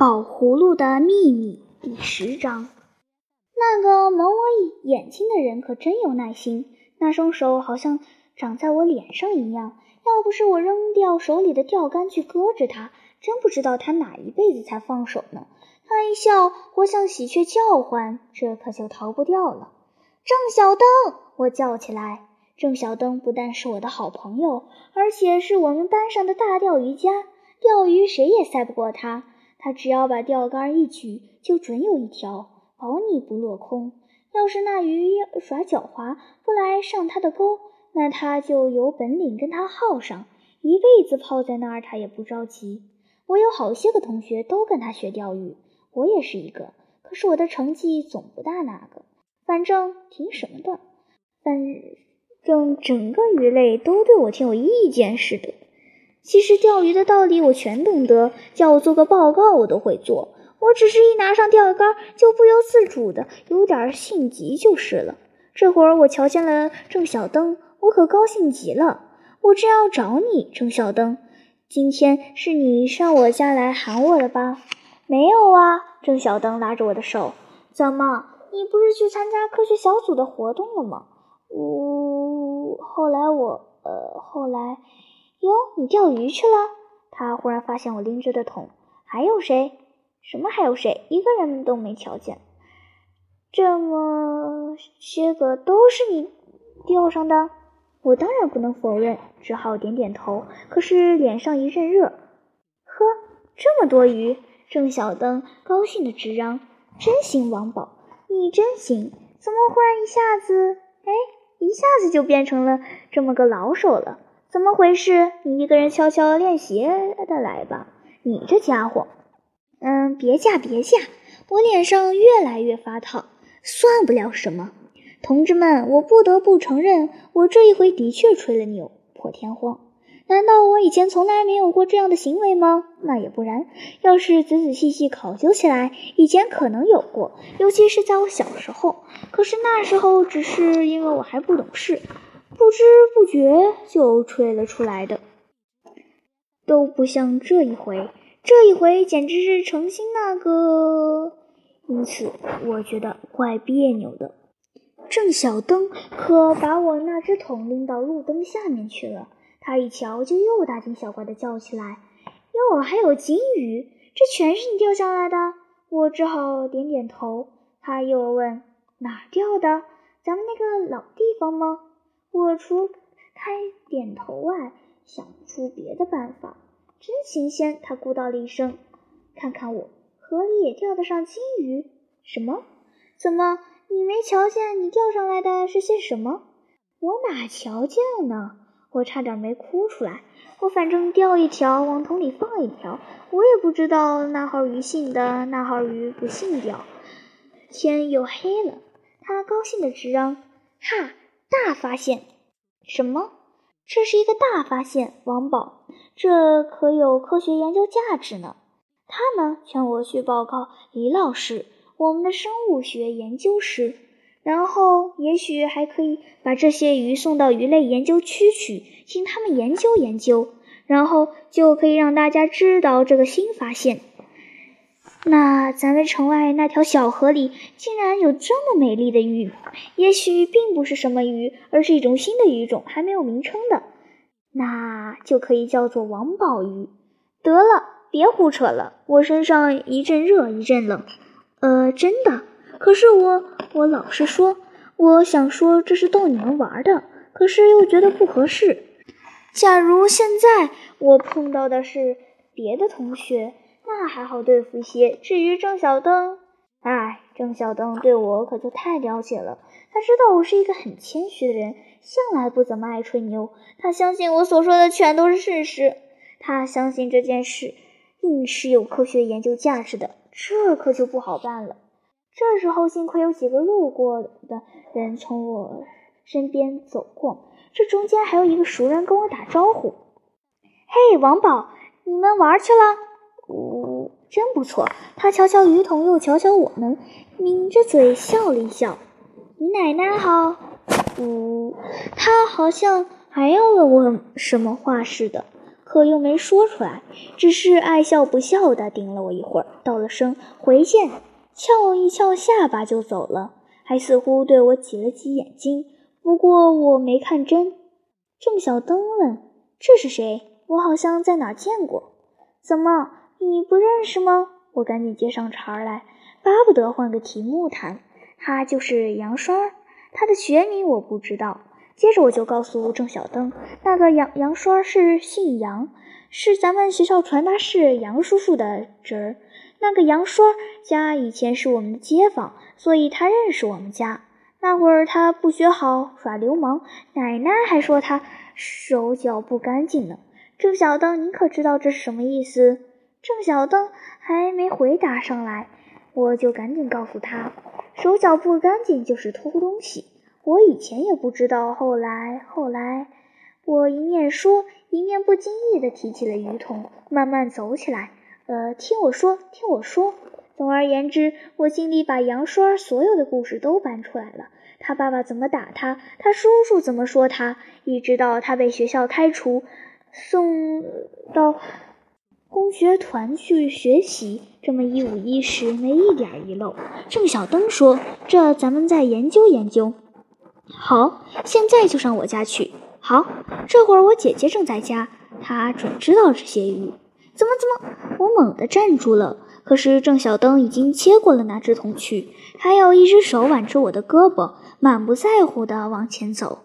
宝葫芦的秘密第十章。那个蒙我眼睛的人可真有耐心，那双手好像长在我脸上一样。要不是我扔掉手里的钓竿去搁着他，真不知道他哪一辈子才放手呢。他一笑，我像喜鹊叫唤，这可就逃不掉了。郑小灯，我叫起来。郑小灯不但是我的好朋友，而且是我们班上的大钓鱼家。钓鱼谁也赛不过他，他只要把钓竿一举，就准有一条，保你不落空。要是那鱼耍狡猾，不来上他的钩，那他就有本领跟他耗上，一辈子泡在那儿，他也不着急。我有好些个同学都跟他学钓鱼，我也是一个，可是我的成绩总不大那个，反正挺什么的，反正整个鱼类都对我挺有意见似的。其实钓鱼的道理我全懂得，叫我做个报告我都会做。我只是一拿上钓竿，就不由自主的有点性急就是了。这会儿我瞧见了郑小灯，我可高兴极了。我正要找你，郑小灯，今天是你上我家来喊我的吧？没有啊，郑小灯拉着我的手，怎么，你不是去参加科学小组的活动了吗？呜，后来我，呃，后来。哟，你钓鱼去了？他忽然发现我拎着的桶，还有谁？什么还有谁？一个人都没瞧见。这么些个都是你钓上的？我当然不能否认，只好点点头。可是脸上一阵热。呵，这么多鱼！郑小灯高兴的直嚷：“真行，王宝，你真行！怎么忽然一下子，哎，一下子就变成了这么个老手了？”怎么回事？你一个人悄悄练习的来吧。你这家伙，嗯，别架别架！我脸上越来越发烫，算不了什么。同志们，我不得不承认，我这一回的确吹了牛，破天荒。难道我以前从来没有过这样的行为吗？那也不然。要是仔仔细细考究起来，以前可能有过，尤其是在我小时候。可是那时候只是因为我还不懂事。不知不觉就吹了出来的，都不像这一回，这一回简直是诚心那个，因此我觉得怪别扭的。郑小灯可把我那只桶拎到路灯下面去了，他一瞧就又大惊小怪的叫起来：“哟，还有金鱼，这全是你钓下来的？”我只好点点头。他又问：“哪钓的？咱们那个老地方吗？”我除开点头外，想不出别的办法。真新鲜！他咕叨了一声。看看我，河里也钓得上金鱼？什么？怎么你没瞧见你钓上来的是些什么？我哪瞧见了呢？我差点没哭出来。我反正钓一条，往桶里放一条。我也不知道那号鱼信的，那号鱼不信钓。天又黑了，他高兴的直嚷：“哈！”大发现，什么？这是一个大发现，王宝，这可有科学研究价值呢。他呢，劝我去报告李老师，我们的生物学研究师，然后也许还可以把这些鱼送到鱼类研究区去，请他们研究研究，然后就可以让大家知道这个新发现。那咱们城外那条小河里竟然有这么美丽的鱼，也许并不是什么鱼，而是一种新的鱼种，还没有名称的，那就可以叫做王宝鱼。得了，别胡扯了，我身上一阵热一阵冷。呃，真的，可是我我老实说，我想说这是逗你们玩的，可是又觉得不合适。假如现在我碰到的是别的同学。那还好对付一些。至于郑小灯，哎，郑小灯对我可就太了解了。他知道我是一个很谦虚的人，向来不怎么爱吹牛。他相信我所说的全都是事实。他相信这件事硬是有科学研究价值的，这可就不好办了。这时候幸亏有几个路过的人从我身边走过，这中间还有一个熟人跟我打招呼：“嘿，王宝，你们玩去了？”我真不错。他瞧瞧鱼桶，又瞧瞧我们，抿着嘴笑了一笑。你奶奶好。呜，他好像还要问我什么话似的。可又没说出来，只是爱笑不笑的盯了我一会儿，道了声回见，翘一翘下巴就走了，还似乎对我挤了挤眼睛。不过我没看真。郑小灯问：“这是谁？我好像在哪儿见过。”怎么，你不认识吗？我赶紧接上茬来，巴不得换个题目谈。他就是杨栓，他的学名我不知道。接着我就告诉郑小灯，那个杨杨栓是姓杨，是咱们学校传达室杨叔叔的侄儿。那个杨栓家以前是我们的街坊，所以他认识我们家。那会儿他不学好，耍流氓，奶奶还说他手脚不干净呢。郑小灯，你可知道这是什么意思？郑小灯还没回答上来，我就赶紧告诉他，手脚不干净就是偷东西。我以前也不知道，后来后来，我一面说，一面不经意地提起了鱼桶，慢慢走起来。呃，听我说，听我说。总而言之，我心里把杨栓所有的故事都搬出来了。他爸爸怎么打他，他叔叔怎么说他，一直到他被学校开除，送到工学团去学习，这么一五一十，没一点遗漏。郑小灯说：“这咱们再研究研究。”好，现在就上我家去。好，这会儿我姐姐正在家，她准知道这些鱼。怎么怎么？我猛地站住了。可是郑小灯已经接过了那只桶去，还有一只手挽着我的胳膊，满不在乎地往前走。